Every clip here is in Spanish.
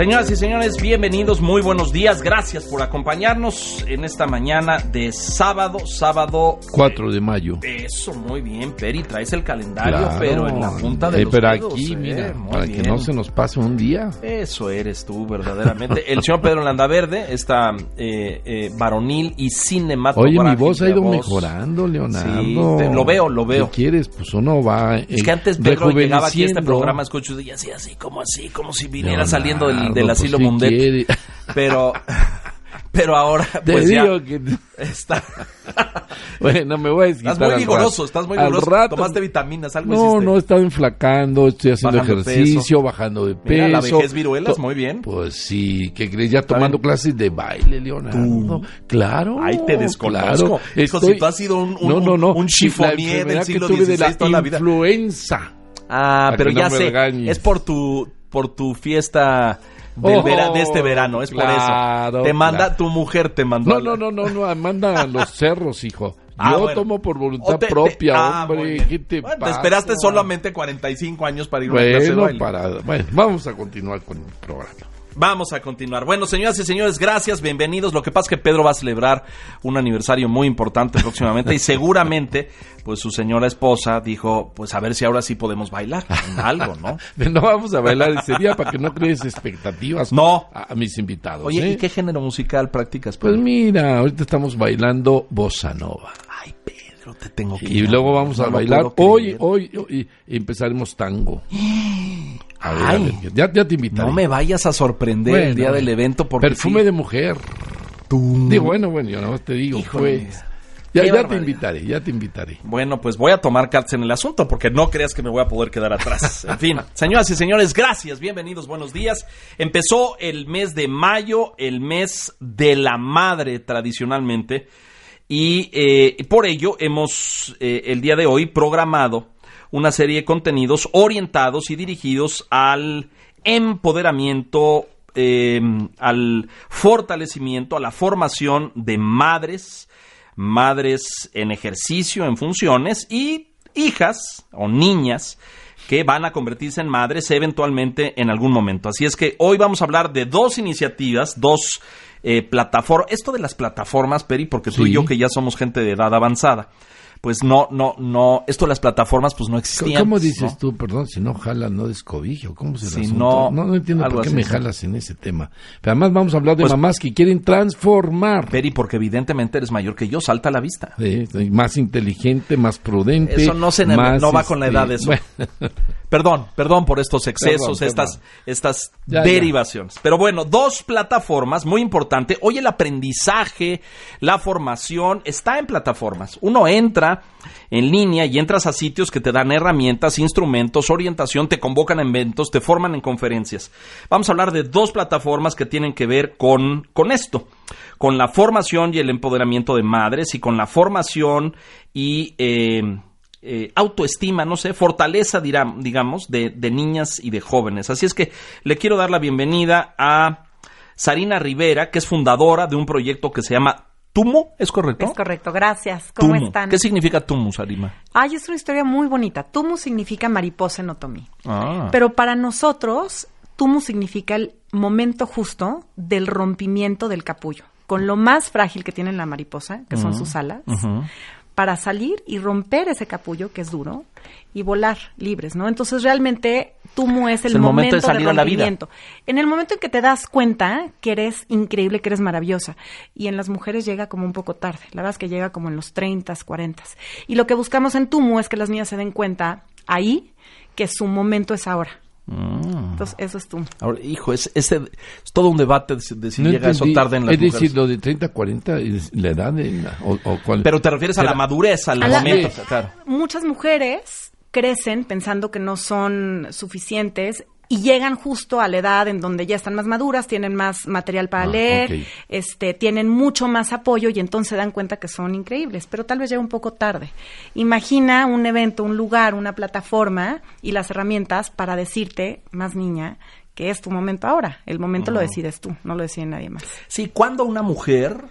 Señoras y señores, bienvenidos, muy buenos días, gracias por acompañarnos en esta mañana de sábado, sábado 4 de mayo. Eso, muy bien, Peri, traes el calendario, Claro. pero en la punta de Eh, los Pero dedos, aquí, eh, mira, para que no se nos pase un día. Eso eres tú, verdaderamente. El señor Pedro Landaverde, esta eh, eh, varonil y cinematográfica. Oye, mi voz ha ido voz. mejorando, Leonardo. Sí, te- lo veo, lo veo. ¿Qué quieres? Pues uno va. Es eh, que antes Pedro llegaba aquí a este programa, escucho y así, así, como así, como si viniera Leonardo, saliendo del, del pues, asilo ¿qué Mundet. Pero, pero ahora, Te pues ya digo que. está. Bueno, me voy a. Estás muy vigoroso, estás muy vigoroso. rato- Tomaste vitaminas, algo No, hiciste. no, he estado enflacando, estoy haciendo Bajando ejercicio, peso. bajando de peso. Mira, la vejez viruelas, muy bien. Pues sí, que crees ya tomando clases de baile, Leonardo. Claro. Ay, te desconozco. Claro. Hijo, si tú has sido un- un- no, no, no. un chiffonier del La siglo que tuve de XVI toda la la vida. influenza. Ah, pero no ya sé, regañes. es por tu, por tu fiesta del Oh, vera- de este verano, es por claro, eso. Te manda, claro. tu mujer te mandó. No, no, no, no, no, manda a los cerros, hijo. Yo Ah, bueno. tomo por voluntad te- te- propia, ah, muy hombre. ¿Qué te Bueno, te esperaste solamente 45 años para ir a una clase de Bueno, baile. para, bueno, vamos a continuar con el programa. Vamos a continuar. Bueno, señoras y señores, gracias, bienvenidos. Lo que pasa es que Pedro va a celebrar un aniversario muy importante próximamente y seguramente, pues su señora esposa dijo, pues a ver si ahora sí podemos bailar algo, ¿no? No vamos a bailar ese día para que no crees expectativas No. a, a mis invitados. Oye, ¿eh? ¿y qué género musical practicas? Pues Pedro? mira, ahorita estamos bailando bossa nova. Ay, Pedro, te tengo que Y luego vamos a No bailar hoy, creer. hoy, hoy empezaremos tango. A ver, a Ay. ver, ya, ya te invitaré. No me vayas a sorprender el día del evento porque Perfume sí. de mujer. Digo, bueno, bueno, yo no te digo, Híjole. pues. Ya, te invitaré, ya te invitaré. Bueno, pues voy a tomar cartas en el asunto porque no creas que me voy a poder quedar atrás. En fin, señoras y señores, gracias, bienvenidos, buenos días. Empezó el mes de mayo, el mes de la madre tradicionalmente, y eh, por ello hemos eh, el día de hoy programado una serie de contenidos orientados y dirigidos al empoderamiento, eh, al fortalecimiento, a la formación de madres, madres en ejercicio, en funciones y hijas o niñas que van a convertirse en madres eventualmente en algún momento. Así es que hoy vamos a hablar de dos iniciativas, dos eh, plataformas. Esto de las plataformas, Peri, porque tú y yo que ya somos gente de edad avanzada, pues no, no, no, esto de las plataformas pues no existía. ¿Cómo dices ¿no? tú, perdón, si no jalas, no descobijo? ¿Cómo se Si no- no, no entiendo por qué me jalas en ese tema. Pero además vamos a hablar de Pues- mamás que quieren transformar. Peri, porque evidentemente eres mayor que yo, salta a la vista. Sí, más inteligente, más prudente. Eso no se- más, no va con la edad, eso. bueno, Perdón, perdón por estos excesos, Perdón, estas, perdón. estas Ya, derivaciones. Pero bueno, dos plataformas muy importante. Hoy el aprendizaje, la formación está en plataformas. Uno entra en línea y entras a sitios que te dan herramientas, instrumentos, orientación, te convocan a eventos, te forman en conferencias. Vamos a hablar de dos plataformas que tienen que ver con, con esto, con la formación y el empoderamiento de madres y con la formación y eh, eh, autoestima, no sé, fortaleza, dirá- digamos, de, de niñas y de jóvenes. Así es que le quiero dar la bienvenida a Sarina Rivera, que es fundadora de un proyecto que se llama Tumo, ¿es correcto? Es correcto, gracias. ¿Cómo están? ¿Qué significa Tumo, Sarima? Ay, es una historia muy bonita. Tumu significa mariposa en otomí. Ah. Pero para nosotros, Tumu significa el momento justo del rompimiento del capullo. Con lo más frágil que tiene la mariposa, que son sus alas, para salir y romper ese capullo, que es duro, y volar libres, ¿no? Entonces realmente Tumu es el, Es el momento momento, de salir a la vida. En el momento en que te das cuenta que eres increíble, que eres maravillosa, y en las mujeres llega como un poco tarde, la verdad es que llega como en los 30, 40. Y lo que buscamos en Tumu es que las niñas se den cuenta ahí que su momento es ahora. Mm. Entonces, eso es Tumu. Ahora, hijo, es, ese, es todo un debate de, si- de si no llega eso tarde en las Es mujeres. decir, lo de 30 a 40 es la edad de la- o, o cuál- Pero te refieres a la madurez, al A la- momento. Sí. Claro. Muchas mujeres crecen pensando que no son suficientes y llegan justo a la edad en donde ya están más maduras, tienen más material para Ah, leer, este, tienen mucho más apoyo y entonces se dan cuenta que son increíbles, pero tal vez llega un poco tarde. Imagina un evento, un lugar, una plataforma y las herramientas para decirte, más niña, que es tu momento ahora. El momento lo decides tú, no lo decide nadie más. Sí, cuando una mujer,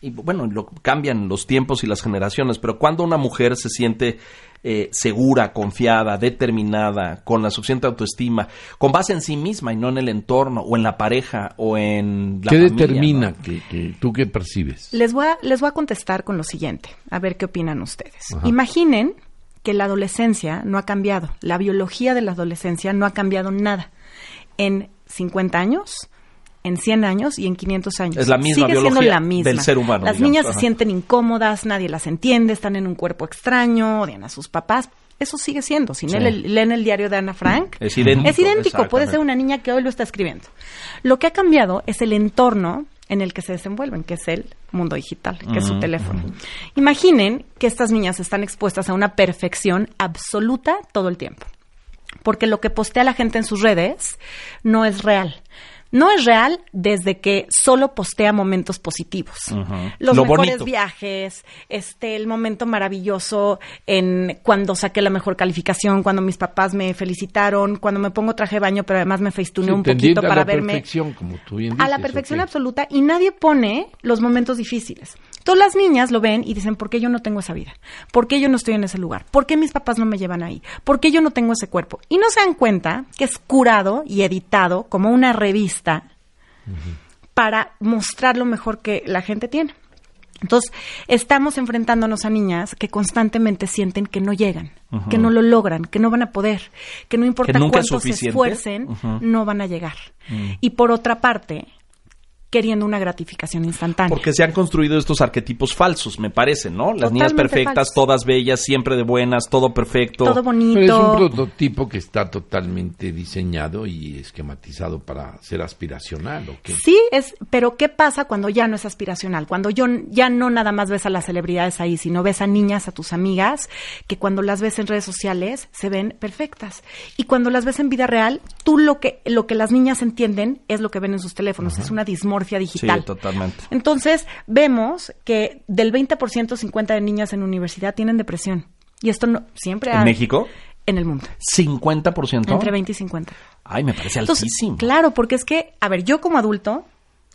y bueno, lo, cambian los tiempos y las generaciones, pero cuando una mujer se siente eh, segura, confiada, determinada, con la suficiente autoestima, con base en sí misma y no en el entorno, o en la pareja, o en la ¿Qué familia, determina ¿no? que, que tú qué percibes? Les voy, a, les voy a contestar con lo siguiente, a ver qué opinan ustedes. Imaginen que la adolescencia no ha cambiado, la biología de la adolescencia no ha cambiado nada. En 50 años, en 100 años y en 500 años. Es la misma Sigue siendo la misma. del ser humano, Las digamos, niñas ajá. se sienten incómodas, nadie las entiende, están en un cuerpo extraño, odian a sus papás. Eso sigue siendo. Si Sí. leen, leen el diario de Ana Frank, Es idéntico, es idéntico. Puede ser una niña que hoy lo está escribiendo. Lo que ha cambiado es el entorno en el que se desenvuelven, que es el mundo digital, que es su teléfono. Imaginen que estas niñas están expuestas a una perfección absoluta todo el tiempo. Porque lo que postea la gente en sus redes no es real. No es real desde que solo postea momentos positivos. Los Lo mejores bonito. viajes, este, el momento maravilloso en cuando saqué la mejor calificación, cuando mis papás me felicitaron, cuando me pongo traje de baño, pero además me festuneé Sí, un poquito a para la verme perfección, como tú bien a la dices, perfección absoluta y nadie pone los momentos difíciles. Todas las niñas lo ven y dicen, ¿por qué yo no tengo esa vida? ¿Por qué yo no estoy en ese lugar? ¿Por qué mis papás no me llevan ahí? ¿Por qué yo no tengo ese cuerpo? Y no se dan cuenta que es curado y editado como una revista para mostrar lo mejor que la gente tiene. Entonces, estamos enfrentándonos a niñas que constantemente sienten que no llegan, que no lo logran, que no van a poder, que no importa Que nunca es cuánto se esfuercen, no van a llegar. Y por otra parte, queriendo una gratificación instantánea. Porque se han construido estos arquetipos falsos, me parece, ¿no? Las niñas perfectas, falsos. todas bellas, siempre de buenas, todo perfecto. Todo bonito. Pero es un prototipo que está totalmente diseñado y esquematizado para ser aspiracional, ¿o qué? Sí, es, pero ¿qué pasa cuando ya no es aspiracional? Cuando yo ya no nada más ves a las celebridades ahí, sino ves a niñas, a tus amigas, que cuando las ves en redes sociales se ven perfectas. Y cuando las ves en vida real, tú lo que, lo que las niñas entienden es lo que ven en sus teléfonos, es una dismorfia digital. Sí, totalmente. Entonces, vemos que del 20% 50 de niñas en universidad tienen depresión. Y esto no siempre ¿En ha- México? En el mundo. 50%. Entre 20 y 50. Ay, me parece Entonces, altísimo. claro, porque es que, a ver, yo como adulto,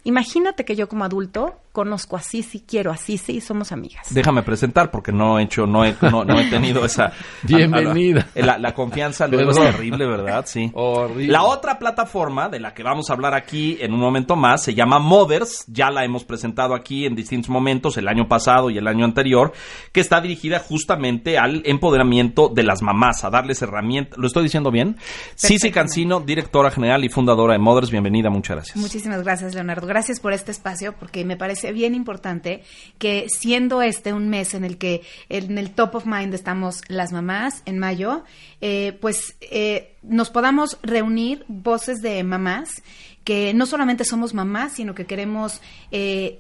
imagínate que yo como adulto conozco a Sisi, quiero a Sisi y somos amigas. Déjame presentar porque no he hecho, no he, no, no he tenido esa. Bienvenida. a- a- La, la confianza luego es terrible, ¿verdad? Sí. Horrible. La otra plataforma de la que vamos a hablar aquí en un momento más se llama Mothers. Ya la hemos presentado aquí en distintos momentos, el año pasado y el año anterior, que está dirigida justamente al empoderamiento de las mamás, a darles herramientas. ¿Lo estoy diciendo bien? Cici Cancino, directora general y fundadora de Mothers. Bienvenida, muchas gracias. Muchísimas gracias, Leonardo. Gracias por este espacio porque me parece bien importante que siendo este un mes en el que en el top of mind estamos las mamás en mayo, eh, pues eh, nos podamos reunir voces de mamás que no solamente somos mamás, sino que queremos eh,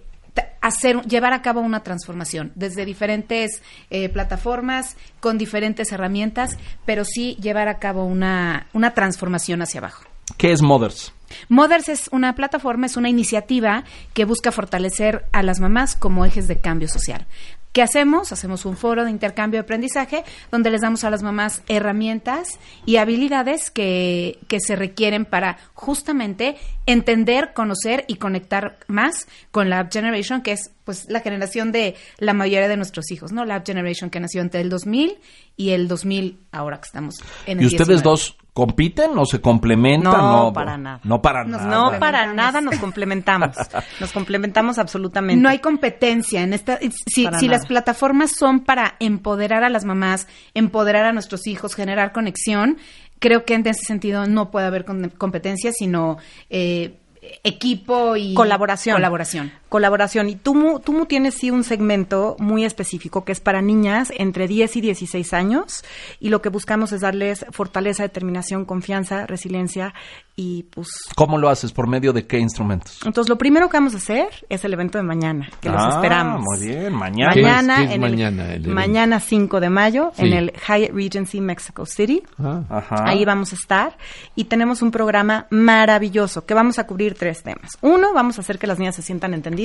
hacer llevar a cabo una transformación desde diferentes eh, plataformas con diferentes herramientas, pero sí llevar a cabo una, una transformación hacia abajo. ¿Qué es Mothers? Mothers es una plataforma, es una iniciativa que busca fortalecer a las mamás como ejes de cambio social. ¿Qué hacemos? Hacemos un foro de intercambio de aprendizaje donde les damos a las mamás herramientas y habilidades que, que se requieren para justamente entender, conocer y conectar más con la App Generation, que es pues la generación de la mayoría de nuestros hijos, ¿no? La App Generation que nació entre el 2000 y el 2000, ahora que estamos en el ¿Y ustedes 19. dos compiten o se complementan? No, para nada. No para Nos- nada. No, para nada nos complementamos. Nos complementamos absolutamente. No hay competencia en esta. Si, si las plataformas son para empoderar a las mamás, empoderar a nuestros hijos, generar conexión, creo que en ese sentido no puede haber con- competencia, sino eh, equipo y Colaboración. Colaboración. Colaboración. Y Tumu, Tumu tiene sí un segmento muy específico que es para niñas entre 10 y 16 años y lo que buscamos es darles fortaleza, determinación, confianza, resiliencia y pues... ¿Cómo lo haces? ¿Por medio de qué instrumentos? Entonces lo primero que vamos a hacer es el evento de mañana, que los Ah, esperamos. Muy bien, mañana. ¿Qué es- Mañana, qué es en mañana el el, mañana 5 de mayo Sí. en el Hyatt Regency Mexico City. Ah, Ajá. Ahí vamos a estar y tenemos un programa maravilloso que vamos a cubrir tres temas. Uno, vamos a hacer que las niñas se sientan entendidas.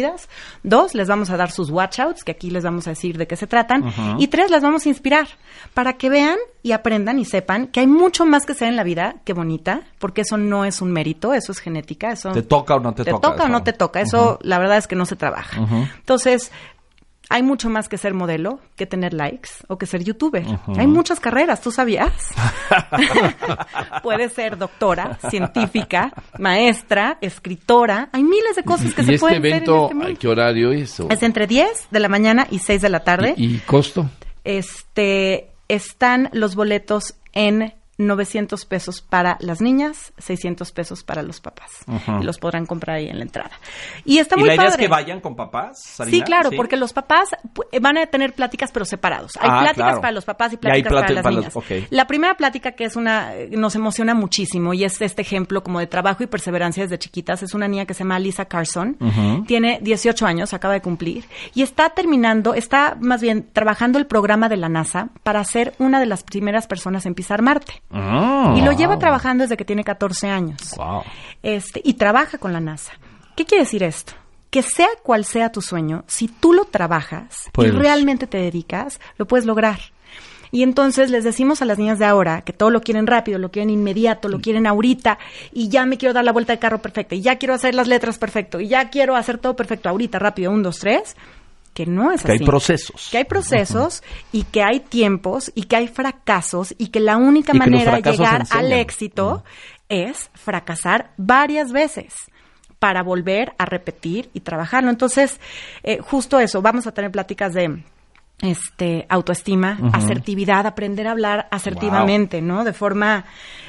Dos, les vamos a dar sus watchouts, que aquí les vamos a decir de qué se tratan. Y tres, las vamos a inspirar para que vean y aprendan y sepan que hay mucho más que ser en la vida que bonita, porque eso no es un mérito, eso es genética, eso ¿Te toca o no te, te toca? toca o no te toca. Eso, la verdad es que no se trabaja. Entonces, hay mucho más que ser modelo, que tener likes o que ser youtuber. Hay muchas carreras, ¿tú sabías? Puedes ser doctora, científica, maestra, escritora. Hay miles de cosas que ¿Y se este pueden evento, hacer en este a qué horario es? o- Es entre 10 de la mañana y 6 de la tarde. ¿Y, y costo? Este, están los boletos en 900 pesos para las niñas, 600 pesos para los papás. Y los podrán comprar ahí en la entrada. Y está ¿Y muy la idea padre. es que vayan con papás? Sarina? Sí, claro, porque los papás pu- van a tener pláticas pero separados. Hay Ah, pláticas claro. para los papás y pláticas para las para los- niñas. La primera plática que es una eh, nos emociona muchísimo y es este ejemplo como de trabajo y perseverancia desde chiquitas es una niña que se llama Lisa Carson. Tiene 18 años, acaba de cumplir y está terminando, está más bien trabajando el programa de la NASA para ser una de las primeras personas en pisar Marte. Mm. Y lo lleva trabajando desde que tiene 14 años. Wow. Este, y trabaja con la NASA. ¿Qué quiere decir esto? Que sea cual sea tu sueño, si tú lo trabajas Puedes. y realmente te dedicas, lo puedes lograr. Y entonces les decimos a las niñas de ahora que todo lo quieren rápido, lo quieren inmediato, lo quieren ahorita, y ya me quiero dar la vuelta de carro perfecta, y ya quiero hacer las letras perfecto, y ya quiero hacer todo perfecto ahorita, rápido, un, dos, tres, que no es Que hay así. procesos. Que hay procesos y que hay tiempos y que hay fracasos y que la única Y que manera de llegar al éxito es fracasar varias veces para volver a repetir y trabajarlo. Entonces, eh, justo eso, vamos a tener pláticas de este autoestima, asertividad, aprender a hablar asertivamente, ¿no? De forma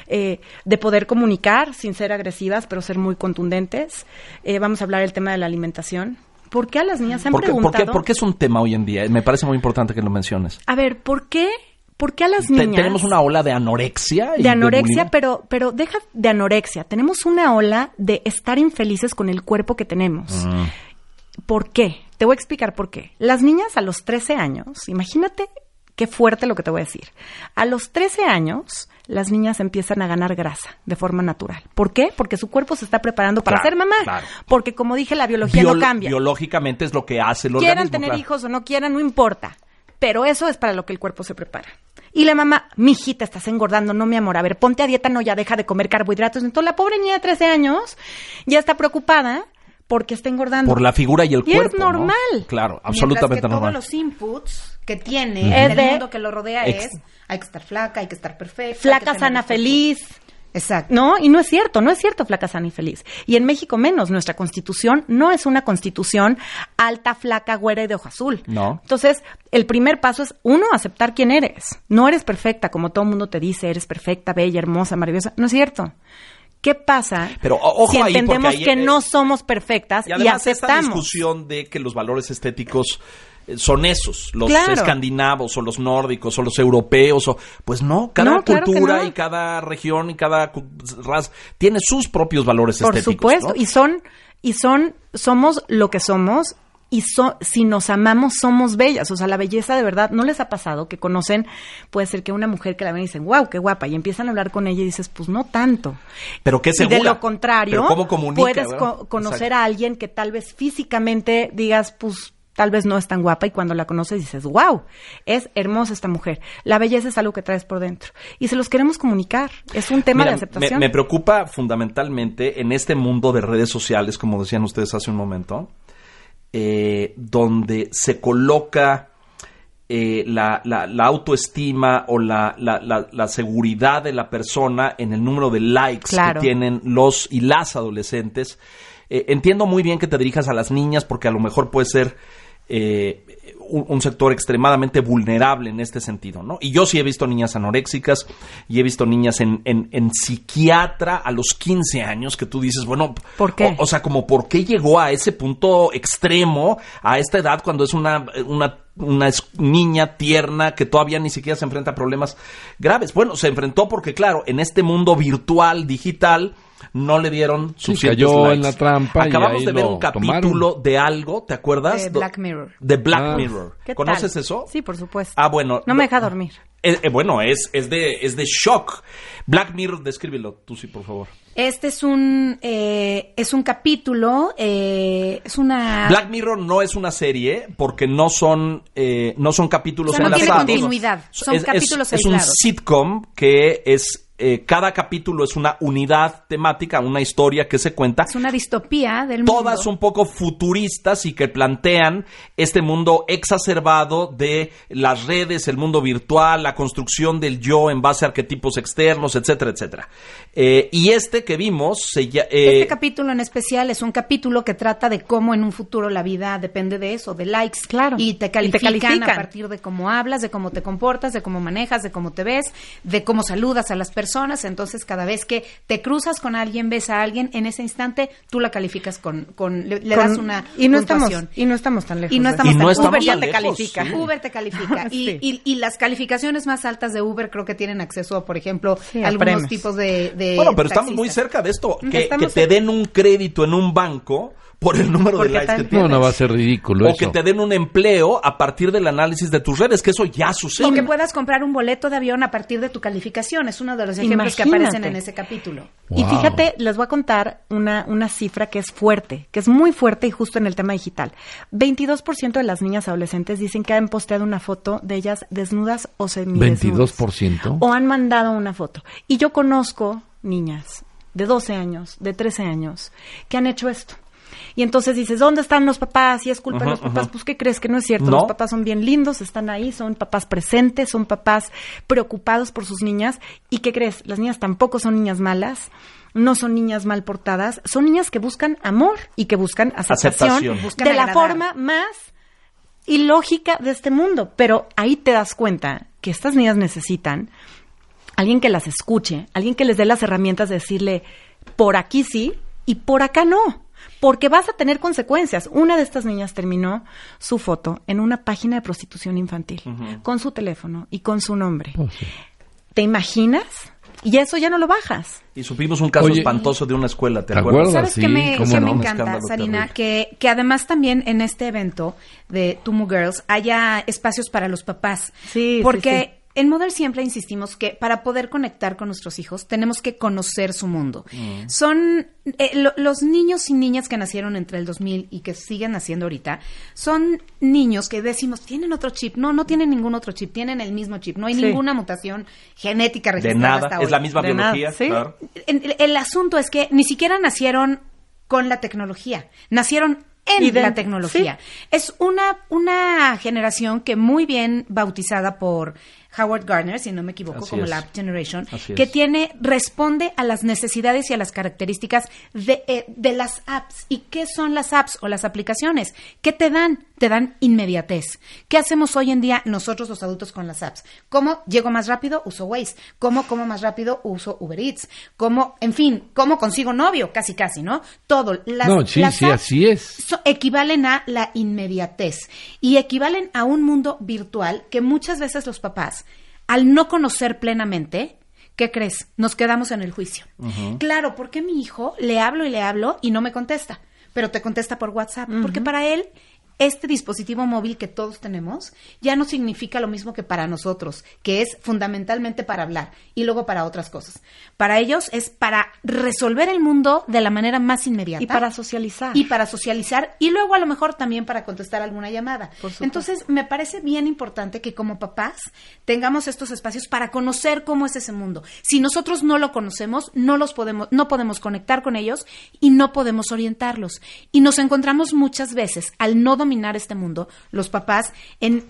eh, de poder comunicar sin ser agresivas, pero ser muy contundentes. Eh, vamos a hablar del tema de la alimentación. ¿Por qué a las niñas se han ¿Por qué, por, preguntado? qué, por qué es un tema hoy en día? Me parece muy importante que lo menciones. A ver, ¿por qué? ¿Por qué a las niñas? tenemos una ola de anorexia. y de anorexia, pero, pero deja de anorexia. Tenemos una ola de estar infelices con el cuerpo que tenemos. Mm. ¿Por qué? Te voy a explicar por qué. Las niñas a los 13 años, imagínate qué fuerte lo que te voy a decir. A los 13 años, las niñas empiezan a ganar grasa de forma natural. ¿Por qué? Porque su cuerpo se está preparando para Claro, ser mamá. claro. Porque como dije, la biología Biolo- no cambia. Biológicamente es lo que hace el quieran organismo. tener claro. hijos o no quieran, no importa. Pero eso es para lo que el cuerpo se prepara. Y la mamá, mijita, estás engordando, no mi amor, a ver, ponte a dieta, no, ya deja de comer carbohidratos. Entonces la pobre niña de 13 años ya está preocupada porque está engordando. Por la figura y el Y cuerpo. es ¿no? normal. Claro, absolutamente Mientras que normal. todos los inputs que tiene Es el de- mundo que lo rodea Ex- es hay que estar flaca, hay que estar perfecta. Flaca, sana, feliz. Exacto. No, y no es cierto, no es cierto, flaca, sana y feliz. Y en México menos, nuestra constitución no es una constitución alta, flaca, güera y de ojo azul. No. Entonces, el primer paso es, uno, aceptar quién eres. No eres perfecta, como todo el mundo te dice, eres perfecta, bella, hermosa, maravillosa. No es cierto. ¿Qué pasa Pero, ojo si ahí, entendemos porque ahí, que no somos perfectas Y y, además esta aceptamos? discusión de que los valores estéticos son esos, los Claro. escandinavos o los nórdicos o los europeos o pues no, cada No, claro que cultura no. y cada región y cada raza tiene sus propios valores Por estéticos. supuesto, ¿no? y son, y son, somos lo que somos, y so- si nos amamos, somos bellas. O sea, la belleza de verdad, ¿no les ha pasado que conocen, puede ser que una mujer que la ven y dicen, wow, qué guapa, y empiezan a hablar con ella y dices, pues no tanto. Pero qué Y segura. de lo contrario, Pero cómo comunica, puedes conocer Exacto. a alguien que tal vez físicamente digas, pues tal vez no es tan guapa y cuando la conoces dices, wow, es hermosa esta mujer. La belleza es algo que traes por dentro. Y se los queremos comunicar. Es un tema Mira, de aceptación. Me, me preocupa fundamentalmente en este mundo de redes sociales, como decían ustedes hace un momento, eh, donde se coloca eh, la, la- la autoestima o la, seguridad de la persona en el número de likes Claro. que tienen los y las adolescentes. Eh, entiendo muy bien que te dirijas a las niñas porque a lo mejor puede ser eh, un, un sector extremadamente vulnerable en este sentido, ¿no? Y yo sí he visto niñas anoréxicas y he visto niñas en, en, en psiquiatra a los 15 años que tú dices, bueno, ¿Por qué? O, o sea, como por qué llegó a ese punto extremo a esta edad cuando es una, una, niña tierna que todavía ni siquiera se enfrenta a problemas graves. Bueno, se enfrentó porque, claro, en este mundo virtual, digital, no le dieron Sí, suficientes cayó likes. en la trampa y Acabamos ahí de ver un capítulo de algo, ¿te acuerdas? De Black Mirror. De Black Ah. Mirror. ¿Qué ¿Conoces tal? eso? Sí, por supuesto. Ah, bueno. No me deja dormir. Eh, eh, bueno, es, es, de, es de shock. Black Mirror, descríbelo tú sí, por favor. Este es un eh, es un capítulo, eh, es una Black Mirror no es una serie porque no son eh, no son capítulos O sea, no tiene enlazados. continuidad, son Es- es- capítulos es, un aislados. sitcom que es eh, cada capítulo es una unidad temática, una historia que se cuenta. es una distopía del mundo. Todas un poco futuristas y que plantean este mundo exacerbado de las redes, el mundo virtual, la construcción del yo en base a arquetipos externos, etcétera, etcétera. Eh, y este que vimos se lla- eh, Este capítulo en especial es un capítulo que trata de cómo en un futuro la vida depende de eso, de likes. Claro. Y te Y te califican, califican. a partir de cómo hablas, de cómo te comportas, de cómo manejas, de cómo te ves, de cómo saludas a las personas. Entonces, cada vez que te cruzas con alguien, ves a alguien, en ese instante tú la calificas con, con le, le Con- das una y no estamos y no estamos tan lejos. Y no estamos Y no tan- estamos Uber ya tan te lejos, califica. sí. Uber te califica. Y, Sí. y, y las calificaciones más altas de Uber creo que tienen acceso a, por ejemplo, Sí, algunos premios. tipos de, de Bueno, pero estamos muy cerca de esto. Que, te den un crédito en un banco por el número de likes que tienes. No, no va a ser ridículo o eso. que te den un empleo a partir del análisis de tus redes, que eso ya sucede. O que puedas comprar un boleto de avión a partir de tu calificación. Es uno de los ejemplos que aparecen en ese capítulo. Y fíjate, les voy a contar una, una cifra que es fuerte, que es muy fuerte y justo en el tema digital. 22% de las niñas adolescentes dicen que han posteado una foto de ellas desnudas o semidesnudas. 22%. O han mandado una foto. Y yo conozco niñas de 12 años, de 13 años, que han hecho esto. Y entonces dices, ¿dónde están los papás? Y es culpa de los papás. Pues, ¿qué crees? Que no es cierto. No. Los papás son bien lindos, están ahí, son papás presentes, son papás preocupados por sus niñas. ¿Y qué crees? Las niñas tampoco son niñas malas, no son niñas mal portadas, son niñas que buscan amor y que buscan aceptación, Aceptación. Buscan de la forma más ilógica de este mundo. Pero ahí te das cuenta que estas niñas necesitan alguien que las escuche, alguien que les dé las herramientas de decirle, por aquí sí y por acá no. Porque vas a tener consecuencias. Una de estas niñas terminó su foto en una página de prostitución infantil, con su teléfono y con su nombre. Oh, sí. ¿Te imaginas? Y eso ya no lo bajas. Y supimos un caso Oye, espantoso de una escuela, ¿te ¿te acuerdas? ¿Sabes sí, qué me, cómo qué no. me Un encanta, Sarina? Que, que además también en este evento de Tumu Girls haya espacios para los papás. Sí, sí, Porque sí. En Model siempre insistimos que para poder conectar con nuestros hijos tenemos que conocer su mundo. Mm. Son eh, lo- los niños y niñas que nacieron entre el 2000 y que siguen naciendo ahorita, son niños que decimos, tienen otro chip. No, no tienen ningún otro chip, tienen el mismo chip. No hay Sí. ninguna mutación genética De registrada nada, hasta es hoy. la misma De nada, biología, sí. claro. El asunto es que ni siquiera nacieron con la tecnología, nacieron en Y de- la tecnología. Es una, una generación que muy bien bautizada por Howard Gardner, si no me equivoco, Así como es. la App Generation, Así que es. tiene, responde a las necesidades y a las características de, eh, de las apps. ¿Y qué son las apps o las aplicaciones? ¿Qué te dan? Te dan inmediatez. ¿Qué hacemos hoy en día nosotros los adultos con las apps? ¿Cómo llego más rápido? Uso Waze. ¿Cómo como más rápido? Uso Uber Eats. ¿Cómo, en fin, cómo consigo novio? Casi, casi, ¿no? Todo. Las, No, sí, las sí, apps así es. so- equivalen a la inmediatez y equivalen a un mundo virtual que muchas veces los papás, al no conocer plenamente, ¿qué crees? Nos quedamos en el juicio. Claro, porque mi hijo le hablo y le hablo y no me contesta, pero te contesta por WhatsApp? Porque para él este dispositivo móvil que todos tenemos ya no significa lo mismo que para nosotros, que es fundamentalmente para hablar y luego para otras cosas. Para ellos es para resolver el mundo de la manera más inmediata Y para socializar. y para socializar y luego a lo mejor también para contestar alguna llamada. Entonces, me parece bien importante que como papás tengamos estos espacios para conocer cómo es ese mundo. Si nosotros no lo conocemos, no los podemos no podemos conectar con ellos y no podemos orientarlos. Y nos encontramos muchas veces al no dominar este mundo, los papás en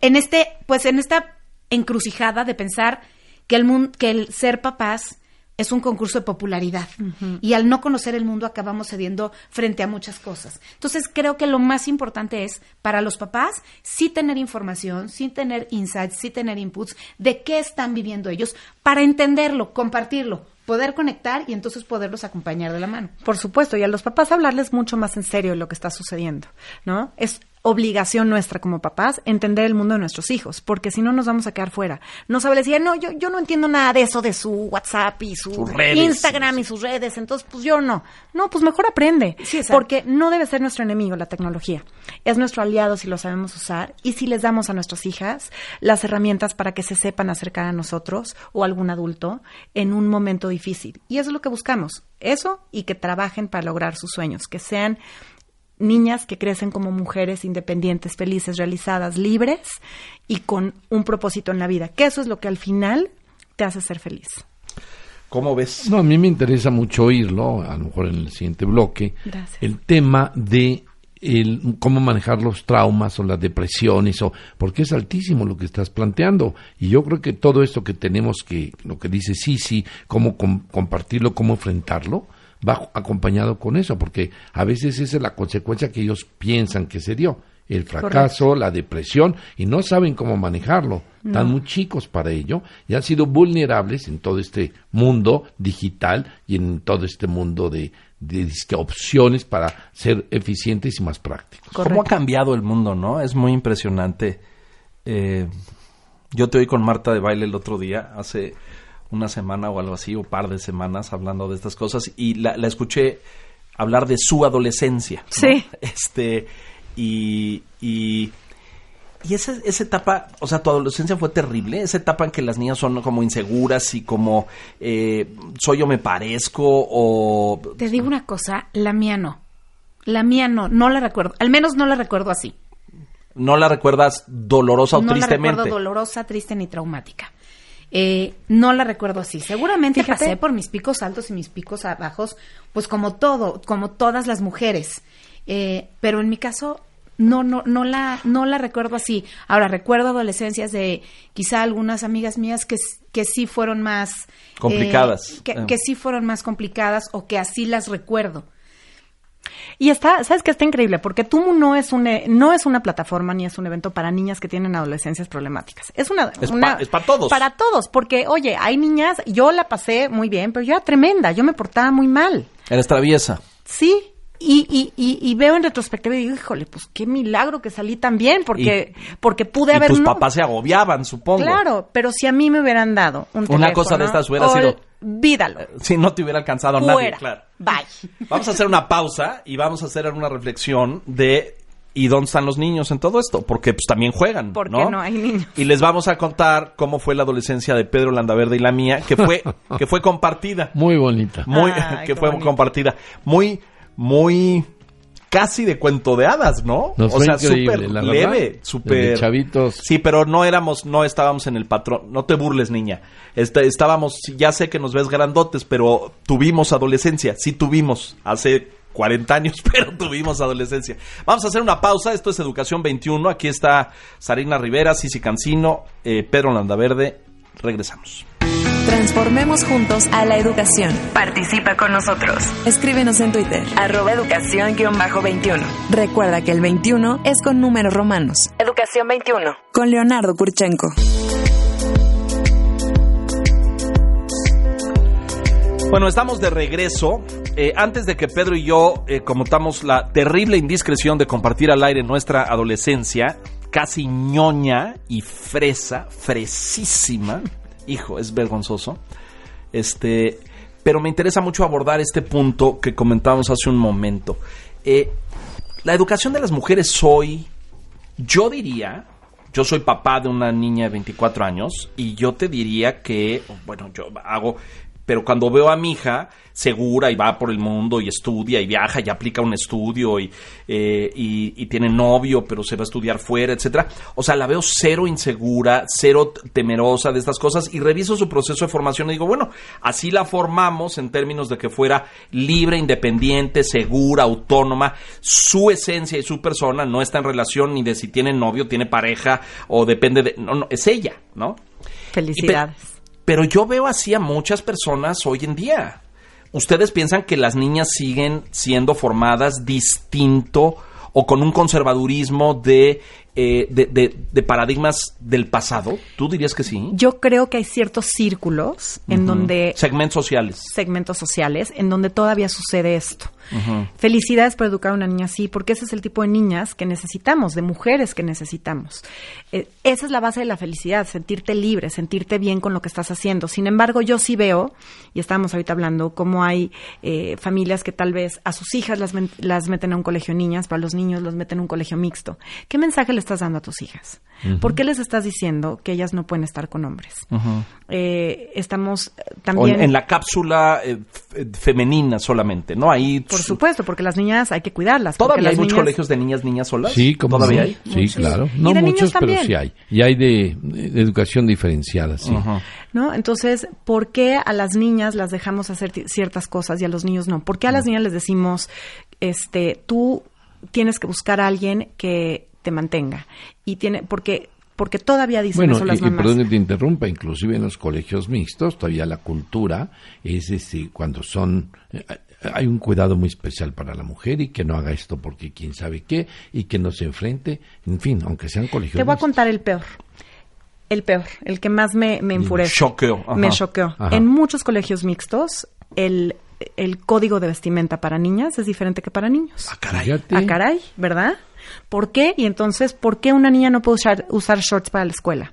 en este pues en esta encrucijada de pensar que el mun- que el ser papás es un concurso de popularidad. Y al no conocer el mundo acabamos cediendo frente a muchas cosas. Entonces creo que lo más importante es para los papás sí tener información, sí tener insights, sí tener inputs de qué están viviendo ellos para entenderlo, compartirlo, poder conectar y entonces poderlos acompañar de la mano. Por supuesto, y a los papás hablarles mucho más en serio de lo que está sucediendo, ¿no? Es obligación nuestra como papás entender el mundo de nuestros hijos, porque si no nos vamos a quedar fuera. No sabe decir, no, yo, yo no entiendo nada de eso, de su WhatsApp y su Sus redes, Instagram sí, y sus redes, entonces pues yo no. No, pues mejor aprende, Sí, porque no debe ser nuestro enemigo la tecnología. Es nuestro aliado si lo sabemos usar y si les damos a nuestras hijas las herramientas para que se sepan acercar a nosotros o a algún adulto en un momento difícil. Y eso es lo que buscamos, eso y que trabajen para lograr sus sueños, que sean niñas que crecen como mujeres independientes, felices, realizadas, libres y con un propósito en la vida, que eso es lo que al final te hace ser feliz. ¿Cómo ves? No, a mí me interesa mucho oírlo, a lo mejor en el siguiente bloque, Gracias. el tema de el, cómo manejar los traumas o las depresiones, o porque es altísimo lo que estás planteando. Y yo creo que todo esto que tenemos que, lo que dice sí, sí, cómo com- compartirlo, cómo enfrentarlo, va acompañado con eso, porque a veces esa es la consecuencia que ellos piensan que se dio. El fracaso, la depresión, y no saben cómo manejarlo. Están muy chicos para ello y han sido vulnerables en todo este mundo digital y en todo este mundo de, de opciones para ser eficientes y más prácticos. ¿Cómo ha cambiado el mundo, no? Es muy impresionante. Eh, yo te oí con Marta de baile el otro día, hace una semana o algo así, o par de semanas, hablando de estas cosas, y la, la escuché hablar de su adolescencia. ¿no? Sí. Este, y, y, y esa, esa etapa, o sea, tu adolescencia fue terrible, esa etapa en que las niñas son como inseguras y como, eh, soy yo me parezco, o... Te digo una cosa, la mía no. La mía no, no la recuerdo. Al menos no la recuerdo así. No la recuerdas dolorosa o no la tristemente. recuerdo dolorosa, triste ni traumática. Eh, no la recuerdo así. Seguramente Fíjate. pasé por mis picos altos y mis picos bajos, pues como todo, como todas las mujeres. Eh, pero en mi caso no, no, no la, no la recuerdo así. Ahora recuerdo adolescencias de quizá algunas amigas mías que, que sí fueron más eh, Complicadas. que, Eh. que sí fueron más complicadas o que así las recuerdo. Y está, ¿sabes qué? Está increíble, porque Tumu no es, un, e- no es una plataforma ni es un evento para niñas que tienen adolescencias problemáticas. Es una... Es una- pa- es para todos. Para todos, porque, oye, hay niñas, yo la pasé muy bien, pero yo era tremenda, yo me portaba muy mal. Eres traviesa. Sí, y, y, y, y veo en retrospectiva y digo, híjole, pues qué milagro que salí tan bien, porque, porque pude y haber... tus no- papás se agobiaban, supongo. Claro, pero si a mí me hubieran dado un Una teléfono, cosa de estas hubiera sido- Olvídalo. Si no te hubiera alcanzado nadie, Fuera. claro. Bye. Vamos a hacer una pausa y vamos a hacer una reflexión de ¿y dónde están los niños en todo esto? Porque pues también juegan, Porque ¿no? no hay niños. Y les vamos a contar cómo fue la adolescencia de Pedro Landaverde y la mía, que fue que fue compartida. Muy bonita. Muy Ay, que fue bonito. compartida. Muy muy casi de cuento de hadas, ¿no? Nos o sea, súper leve, súper chavitos. Sí, pero no éramos, no estábamos en el patrón. No te burles, niña. Este, estábamos, ya sé que nos ves grandotes, pero tuvimos adolescencia. Sí tuvimos hace 40 años, pero tuvimos adolescencia. Vamos a hacer una pausa. Esto es Educación 21. Aquí está Sarina Rivera, Cici Cancino, eh, Pedro Landaverde. Regresamos. Transformemos juntos a la educación. Participa con nosotros. Escríbenos en Twitter. Arroba educación-21. Recuerda que el 21 es con números romanos. Educación 21. Con Leonardo Kurchenko. Bueno, estamos de regreso. Eh, antes de que Pedro y yo eh, cometamos la terrible indiscreción de compartir al aire nuestra adolescencia, casi ñoña y fresa, fresísima. Hijo, es vergonzoso. Este, pero me interesa mucho abordar este punto que comentábamos hace un momento. Eh, la educación de las mujeres hoy, yo diría, yo soy papá de una niña de 24 años y yo te diría que, bueno, yo hago, pero cuando veo a mi hija segura y va por el mundo y estudia y viaja y aplica un estudio y, eh, y, y tiene novio, pero se va a estudiar fuera, etcétera. O sea, la veo cero insegura, cero temerosa de estas cosas y reviso su proceso de formación y digo, bueno, así la formamos en términos de que fuera libre, independiente, segura, autónoma. Su esencia y su persona no está en relación ni de si tiene novio, tiene pareja o depende de... No, no, es ella, ¿no? Felicidades. Pero yo veo así a muchas personas hoy en día. ¿Ustedes piensan que las niñas siguen siendo formadas distinto o con un conservadurismo de, eh, de, de- de paradigmas del pasado? ¿Tú dirías que sí? Yo creo que hay ciertos círculos en donde Segmentos sociales. segmentos sociales en donde todavía sucede esto. Felicidades por educar a una niña así, porque ese es el tipo de niñas que necesitamos, de mujeres que necesitamos. Eh, esa es la base de la felicidad, sentirte libre, sentirte bien con lo que estás haciendo. Sin embargo, yo sí veo, y estábamos ahorita hablando, cómo hay eh, familias que tal vez a sus hijas las, las meten a un colegio de niñas, para los niños los meten a un colegio mixto. ¿Qué mensaje le estás dando a tus hijas? ¿Por qué les estás diciendo que ellas no pueden estar con hombres? Eh, estamos eh, también... en, en la cápsula femenina solamente, ¿no? Ahí Por supuesto, porque las niñas hay que cuidarlas. ¿Todavía hay muchos niñas- colegios de niñas, niñas solas? Sí, como ¿Todavía no? hay? Sí, Muchos. claro. Y No muchos, pero sí hay. Y hay de, de educación diferenciada, sí. ¿No? Entonces, ¿por qué a las niñas las dejamos hacer ciertas cosas y a los niños no? ¿Por qué a las niñas les decimos, este, tú tienes que buscar a alguien que te mantenga? Y tiene, porque, porque todavía dicen Bueno, eso las y mamás. perdón que te interrumpa, inclusive en los colegios mixtos todavía la cultura es este, cuando son eh, hay un cuidado muy especial para la mujer y que no haga esto porque quién sabe qué y que no se enfrente, en fin, aunque sean colegios Te voy a contar el peor. El peor, el que más me, me enfurece. Choqueó, ajá. Me choqueó. Ajá. En muchos colegios mixtos, el, el código de vestimenta para niñas es diferente que para niños. Fíjate. Ah, caray, ¿verdad? ¿Por qué? Y entonces, ¿por qué una niña no puede usar, usar shorts para la escuela?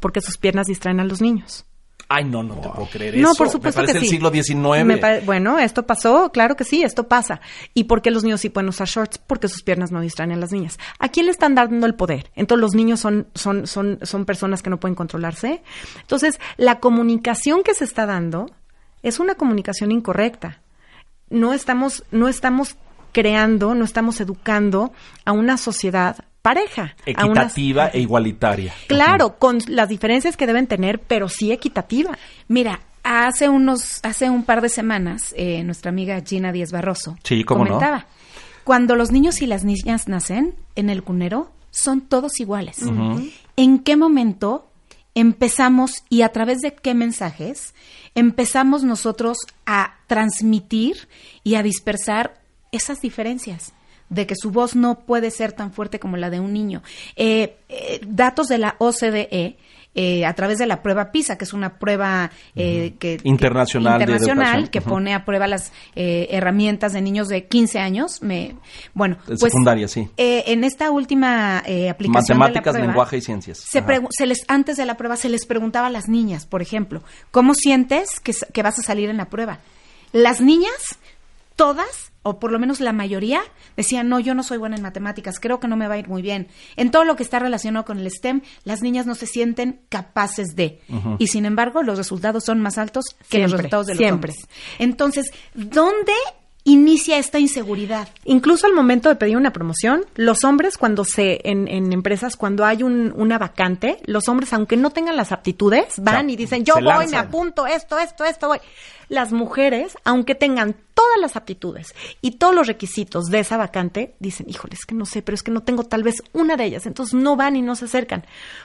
Porque sus piernas distraen a los niños. Ay, no, no te puedo creer No, eso. por supuesto Me parece que el sí. siglo XIX. Me pare- bueno, esto pasó, claro que sí, esto pasa. ¿Y por qué los niños sí pueden usar shorts? Porque sus piernas no distraen a las niñas. ¿A quién le están dando el poder? Entonces los niños son, son, son, son personas que no pueden controlarse. Entonces, la comunicación que se está dando es una comunicación incorrecta. No estamos, no estamos creando, no estamos educando a una sociedad pareja. Equitativa e igualitaria. Claro, con las diferencias que deben tener, pero sí equitativa. Mira, hace unos, hace un par de semanas, eh, nuestra amiga Gina Díaz Barroso Sí, cómo no. comentaba, cuando los niños y las niñas nacen en el cunero, son todos iguales. ¿En qué momento empezamos y a través de qué mensajes empezamos nosotros a transmitir y a dispersar esas diferencias? De que su voz no puede ser tan fuerte como la de un niño. Eh, eh, datos de la OCDE eh, a través de la prueba PISA, que es una prueba eh, que, Internacional que pone a prueba las eh, herramientas de niños de 15 años. Me, bueno, pues, secundaria, sí. eh, en esta última eh, aplicación Matemáticas, de la prueba, lenguaje y ciencias. Se se les antes de la prueba se les preguntaba a las niñas, por ejemplo, ¿cómo sientes que, que vas a salir en la prueba? Las niñas, todas, o por lo menos la mayoría, decían, no, yo no soy buena en matemáticas, creo que no me va a ir muy bien. En todo lo que está relacionado con el STEM, las niñas no se sienten capaces de. Y sin embargo, los resultados son más altos que los resultados de los siempre. hombres. Entonces, ¿dónde inicia esta inseguridad? Incluso al momento de pedir una promoción, los hombres cuando se, en, en empresas, cuando hay un, una vacante, los hombres, aunque no tengan las aptitudes, van y dicen, yo voy, me apunto, esto, esto, esto, voy. Las mujeres, aunque tengan todas las aptitudes y todos los requisitos de esa vacante, dicen, híjole, es que no sé, pero es que no tengo tal vez una de ellas, entonces no van y no se acercan.